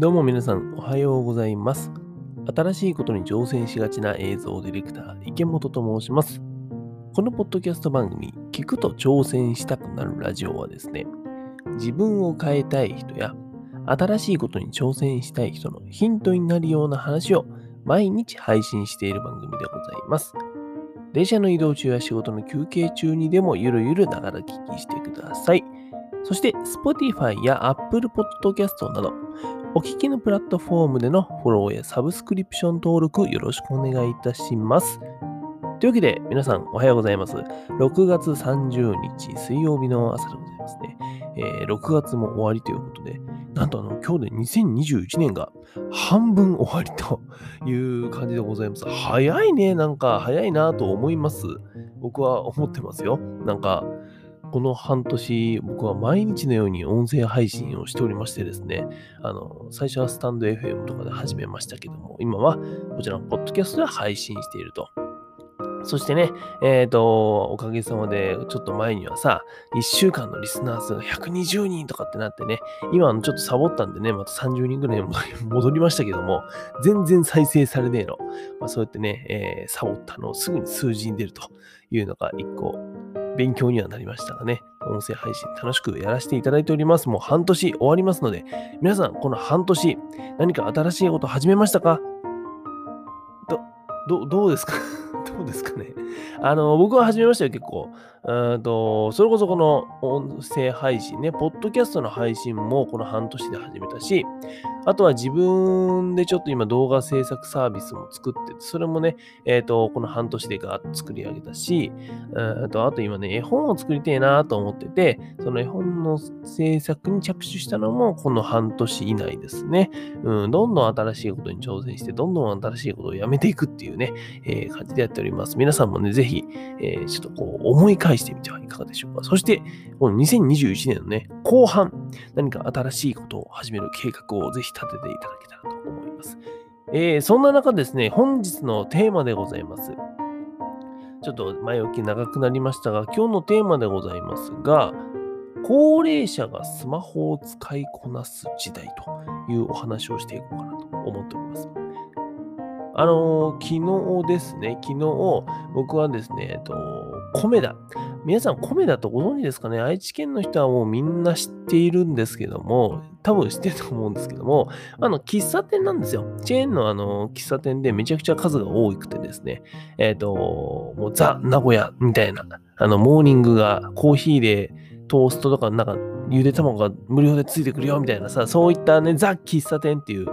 どうも皆さん、おはようございます。新しいことに挑戦しがちな映像ディレクター、池本と申します。このポッドキャスト番組、聞くと挑戦したくなるラジオはですね、自分を変えたい人や、新しいことに挑戦したい人のヒントになるような話を毎日配信している番組でございます。電車の移動中や仕事の休憩中にでもゆるゆるながら聞きしてください。そして、Spotify や Apple Podcast など、お聞きのプラットフォームでのフォローやサブスクリプション登録よろしくお願いいたします。というわけで、皆さんおはようございます。6月30日水曜日の朝でございますね。えー6月も終わりということで、なんとあの今日で2021年が半分終わりという感じでございます。早いね、なんか早いなと思います。僕は思ってますよ。なんか、この半年、僕は毎日のように音声配信をしておりましてですね、あの、最初はスタンド FM とかで始めましたけども、今はこちらのポッドキャストで配信していると。そしてね、えっ、と、おかげさまで、ちょっと前にはさ、1週間のリスナー数が120人とかってなってね、今のちょっとサボったんでね、また30人ぐらい戻りましたけども、全然再生されねえの。まあ、そうやってね、えーサボったのをすぐに数字に出るというのが一個勉強にはなりましたがね、音声配信楽しくやらせていただいております。もう半年終わりますので、皆さん、この半年、何か新しいこと始めましたか？ど、ど、うですか？どうですかね？あの、僕は始めましたよ、結構。うんと、それこそこの音声配信ね、ポッドキャストの配信もこの半年で始めたし、あとは自分でちょっと今動画制作サービスも作ってて、それもね、えっ、と、この半年でガーッと作り上げたし、と、あと今ね、絵本を作りたいなと思ってて、その絵本の制作に着手したのもこの半年以内ですね。うん、どんどん新しいことに挑戦して、どんどん新しいことをやめていくっていうね、えー感じでやっております。皆さんもね、ぜひ、えーちょっとこう思い返してみてはいかがでしょうか。そして、この2021年のね、後半、何か新しいことを始める計画をぜひ立てていただけたらと思います。えーそんな中ですね、本日のテーマでございます。ちょっと前置き長くなりましたが、今日のテーマでございますが、高齢者がスマホを使いこなす時代というお話をしていこうかなと思っております。あのー昨日ですね、昨日、僕はですね、えっと、米田。皆さん、米田とご存知ですかね？愛知県の人はもうみんな知っているんですけども、多分知ってると思うんですけども、あの、喫茶店なんですよ。チェーンのあの、喫茶店でめちゃくちゃ数が多くてですね、えっ、と、もうザ・名古屋みたいな、あの、モーニングがコーヒーでトーストとか、なんか、ゆで卵が無料でついてくるよみたいなさ、そういったね、ザ・喫茶店っていう、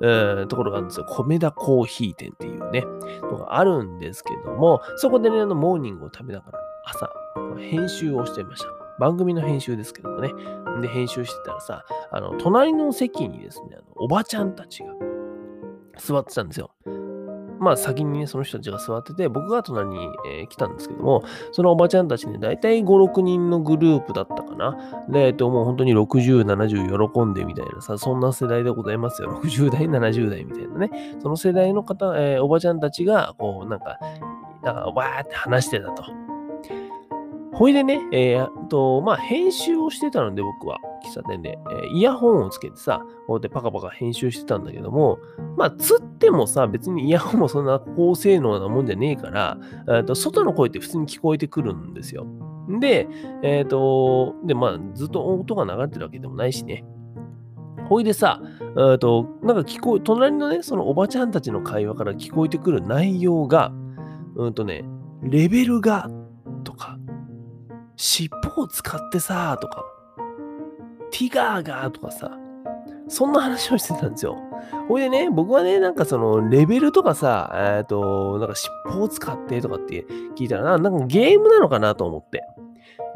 うんところがあるんですよ。米田コーヒー店っていうね、のがあるんですけども、そこでね、あのモーニングを食べながら朝、編集をしてました。番組の編集ですけどもね。で、編集してたらさ、あの、隣の席にですね、あのおばちゃんたちが座ってたんですよ。まあ先にね、その人たちが座ってて、僕が隣に、えー来たんですけども、そのおばちゃんたちね、だいたい5、6人のグループだったかな。で、えっと、もう本当に60、70喜んでみたいなさ、そんな世代でございますよ。60代、70代みたいなね。その世代の方、えーおばちゃんたちが、こう、なんか、なんか、わーって話してたと。ほいでね、えーっと、まあ、編集をしてたので、僕は、喫茶店で、えーイヤホンをつけてさ、こうやってパカパカ編集してたんだけども、まあ、つってもさ、別にイヤホンもそんな高性能なもんじゃねえから、えーっと外の声って普通に聞こえてくるんですよ。で、えーっと、で、まあ、ずっと音が流れてるわけでもないしね。ほいでさ、えっと、なんか聞こえ、隣のね、そのおばちゃんたちの会話から聞こえてくる内容が、うんとね、レベルが、とか、尻尾を使ってさ、とか、ティガーが、とかさ、そんな話をしてたんですよ。ほいでね、僕はね、なんかその、レベルとかさ、えっ、と、なんか尻尾を使ってとかって聞いたらな、なんかゲームなのかなと思って。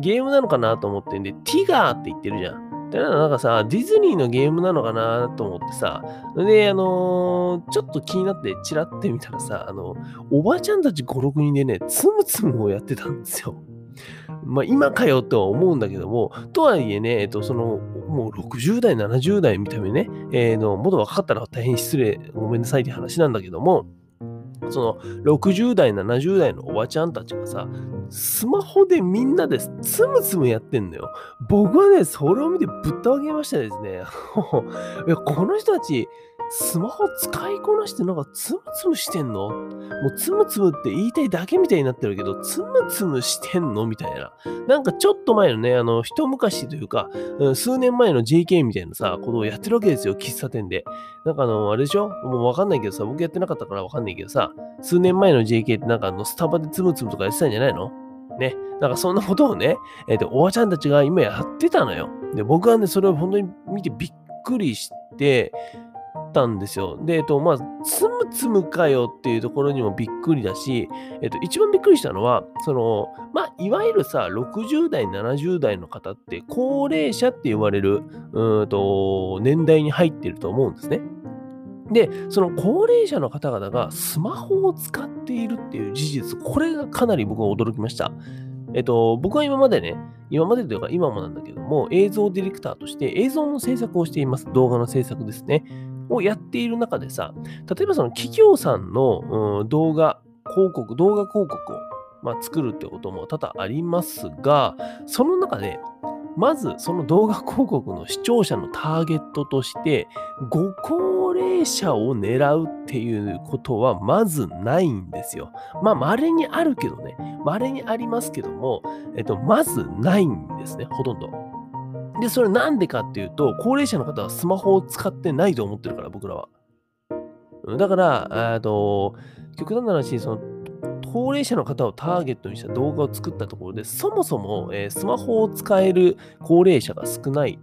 ゲームなのかなと思ってんで、ティガーって言ってるじゃん。でなんかさ、ディズニーのゲームなのかなと思ってさ、で、あのーちょっと気になってチラってみたらさ、あの、おばちゃんたち5、6人でね、つむつむをやってたんですよ。まあ、今かよとは思うんだけども、とはいえね、えっと、その、もう60代、70代みたいなね、えーの、もっと若かったら大変失礼、ごめんなさいって話なんだけども、その60代、70代のおばちゃんたちがさ、スマホでみんなでつむつむやってんのよ。僕はね、それを見てぶったわけましたですね。いや、この人たち、スマホ使いこなしてなんかつむつむしてんの？もうつむつむって言いたいだけみたいになってるけど、つむつむしてんの？みたいな。なんかちょっと前のね、あの、一昔というか、数年前の JK みたいなさ、ことをやってるわけですよ、喫茶店で。なんかあの、あれでしょ？もうわかんないけどさ、僕やってなかったからわかんないけどさ、数年前の JK ってなんかあの、スタバでつむつむとかやってたんじゃないの？ね。なんかそんなことをね、えっ、ー、と、おばちゃんたちが今やってたのよ。で、僕はね、それを本当に見てびっくりして、たんですよ。で、えっと、まあ、つむつむかよっていうところにもびっくりだし、えっと、一番びっくりしたのは、その、まあ、いわゆるさ、60代、70代の方って、高齢者って言われる、うんと、年代に入ってると思うんですね。で、その高齢者の方々がスマホを使っているっていう事実、これがかなり僕は驚きました。えっと、僕は今までね、今までというか今もなんだけども、映像ディレクターとして映像の制作をしています。動画の制作ですね。をやっている中でさ、例えばその企業さんの、うん、動画広告、動画広告を、まあ、作るってことも多々ありますが、その中で、まずその動画広告の視聴者のターゲットとして、ご高齢者を狙うっていうことはまずないんですよ。まあ、稀にあるけどね。稀にありますけども、えっと、まずないんですね、ほとんど。で、それなんでかっていうと、高齢者の方はスマホを使ってないと思ってるから、僕らは。だから、えと、極端な話、その、高齢者の方をターゲットにした動画を作ったところで、そもそも、えー、スマホを使える高齢者が少ない。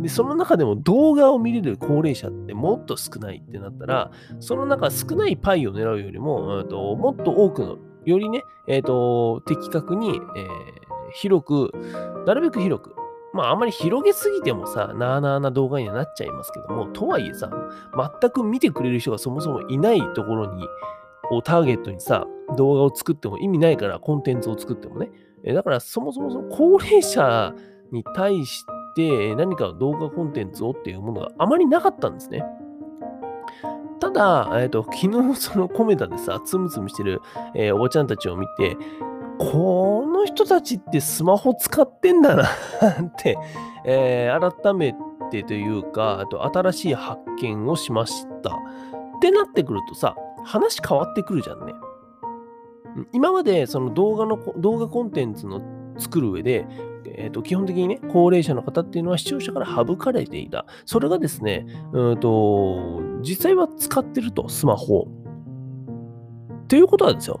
で、その中でも動画を見れる高齢者ってもっと少ないってなったら、その中少ないパイを狙うよりも、ともっと多くの、よりね、えっ、ー、と、的確に、えー、広く、なるべく広く、まああんまり広げすぎてもさ、なあなあな動画にはなっちゃいますけども、とはいえさ、全く見てくれる人がそもそもいないところに、をターゲットにさ、動画を作っても意味ないから、コンテンツを作ってもね。えだからそもそもその高齢者に対して何か動画コンテンツをっていうものがあまりなかったんですね。ただ、えーと、昨日そのコメダでさ、つむつむしてる、えー、おばちゃんたちを見て、この人たちってスマホ使ってんだなって、えー、改めてというか、あと新しい発見をしました。ってなってくるとさ、話変わってくるじゃんね。今までその動画の、動画コンテンツの作る上で、えー、と基本的にね、高齢者の方っていうのは視聴者から省かれていた。それがですね、うんと実際は使ってると、スマホ。ということはですよ、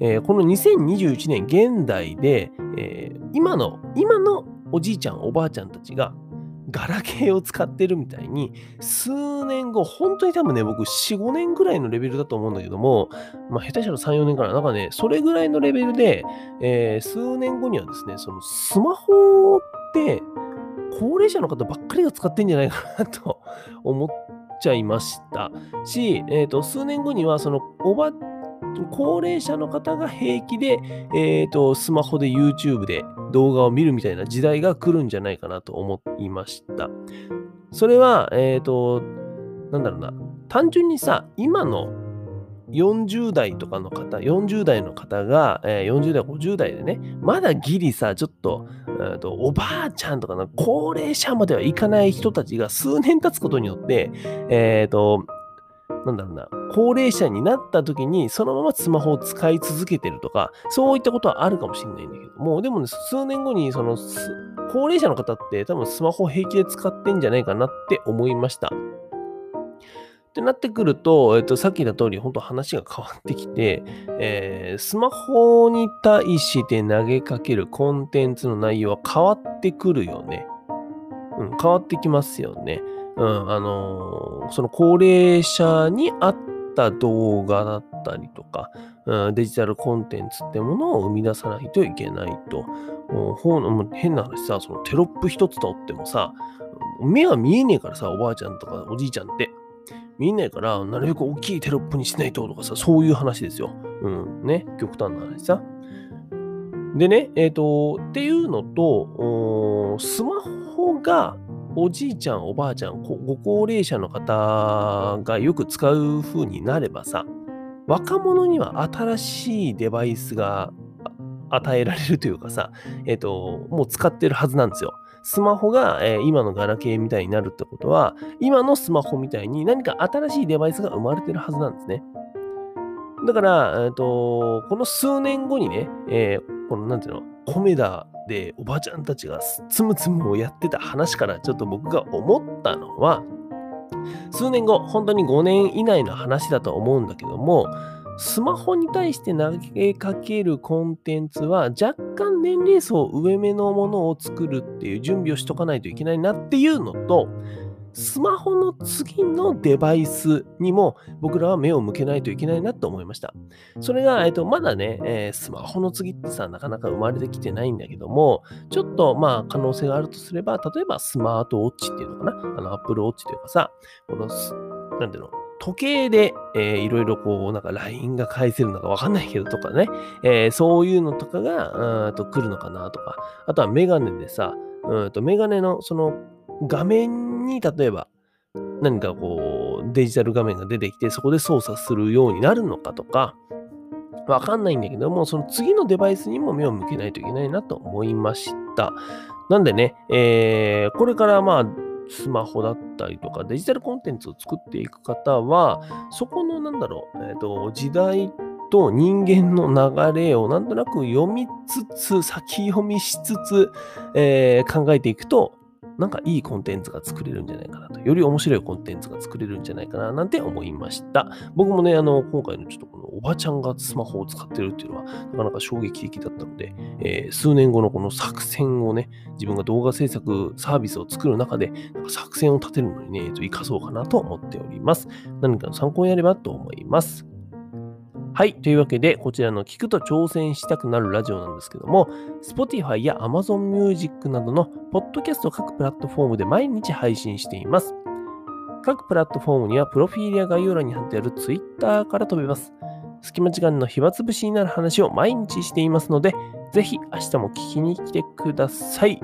えー、この2021年現代で、えー、今の、今のおじいちゃん、おばあちゃんたちが、ガラケーを使ってるみたいに、数年後、本当に多分ね、僕、4、5年ぐらいのレベルだと思うんだけども、まあ、下手したら3、4年から、なんかね、それぐらいのレベルで、えー、数年後にはですね、そのスマホって、高齢者の方ばっかりが使ってんじゃないかなと思っちゃいました。し、えっ、ー、と、数年後には、その、おば高齢者の方が平気で、えーと、スマホで YouTube で動画を見るみたいな時代が来るんじゃないかなと思いました。それは、えっ、ー、と、なんだろうな、単純にさ、今の40代とかの方、40代の方が、えー、40代、50代でね、まだギリさ、ちょっと、えーと、おばあちゃんとかの高齢者まではいかない人たちが数年経つことによって、えっ、ー、と、なんだろうな、高齢者になった時にそのままスマホを使い続けてるとか、そういったことはあるかもしれないんだけども、でもね、数年後にその高齢者の方って多分スマホ平気で使ってんじゃないかなって思いました。ってなってくると、えっと、さっき言った通り、本当話が変わってきて、えー、スマホに対して投げかけるコンテンツの内容は変わってくるよね。うん、変わってきますよね。うん、あのー、その高齢者に合った動画だったりとか、うん、デジタルコンテンツってものを生み出さないといけないと。もう変な話さ、そのテロップ一つとってもさ、目が見えねえからさ、おばあちゃんとかおじいちゃんって。見えないから、なるべく大きいテロップにしないととかさ、そういう話ですよ。うん、ね、極端な話さ。でね、えっ、ー、と、っていうのと、スマホがおじいちゃん、おばあちゃん、ご高齢者の方がよく使う風になればさ、若者には新しいデバイスが与えられるというかさ、えっ、ー、と、もう使ってるはずなんですよ。スマホが、えー、今のガラケーみたいになるってことは、今のスマホみたいに何か新しいデバイスが生まれてるはずなんですね。だから、えーと、この数年後にね、えー、このなんていうの、コメダでおばちゃんたちがつむつむをやってた話からちょっと僕が思ったのは、数年後、本当に5年以内の話だと思うんだけども、スマホに対して投げかけるコンテンツは若干年齢層上目のものを作るっていう準備をしとかないといけないなっていうのと、スマホの次のデバイスにも僕らは目を向けないといけないなと思いました。それが、えっと、まだね、えー、スマホの次ってさ、なかなか生まれてきてないんだけども、ちょっとまあ可能性があるとすれば、例えばスマートウォッチっていうのかな？あの、アップルウォッチというかさ、この、なんていうの？時計で、えー、いろいろこう、なんか LINE が返せるのかわかんないけどとかね、えー、そういうのとかが、うんと来るのかなとか、あとはメガネでさ、うんとメガネのその画面に例えば何かこうデジタル画面が出てきてそこで操作するようになるのかとかわかんないんだけどもその次のデバイスにも目を向けないといけないなと思いました。なんでね、えー、これからまあスマホだったりとかデジタルコンテンツを作っていく方はそこのなんだろう、えーと、時代と人間の流れをなんとなく読みつつ先読みしつつ、えー、考えていくとなんかいいコンテンツが作れるんじゃないかなと。より面白いコンテンツが作れるんじゃないかななんて思いました。僕もね、あの、今回のちょっとこのおばちゃんがスマホを使ってるっていうのは、なかなか衝撃的だったので、えー、数年後のこの作戦をね、自分が動画制作サービスを作る中で、なんか作戦を立てるのにね、えっと、活かそうかなと思っております。何かの参考になればと思います。はい。というわけで、こちらの聞くと挑戦したくなるラジオなんですけども、Spotify や Amazon Music などのポッドキャスト各プラットフォームで毎日配信しています。各プラットフォームにはプロフィールや概要欄に貼ってある Twitter から飛べます。隙間時間の暇つぶしになる話を毎日していますので、ぜひ明日も聞きに来てください。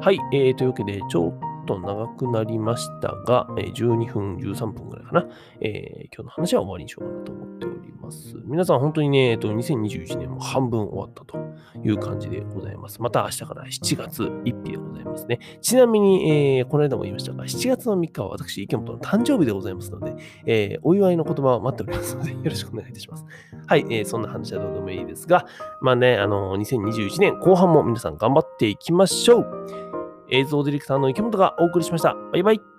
はい。えー、というわけで、ちょっと長くなりましたが、12分、13分ぐらいかな。えー、今日の話は終わりにしようかなと思ってます。皆さん本当にね、えっと、2021年も半分終わったという感じでございます。また明日から7月1日でございますね。ちなみに、えー、この間も言いましたが、7月の3日は私、池本の誕生日でございますので、えー、お祝いの言葉を待っておりますので、よろしくお願いいたします。はい、えー、そんな話はどうでもいいですが、まあね、あの、2021年後半も皆さん頑張っていきましょう。映像ディレクターの池本がお送りしました。バイバイ。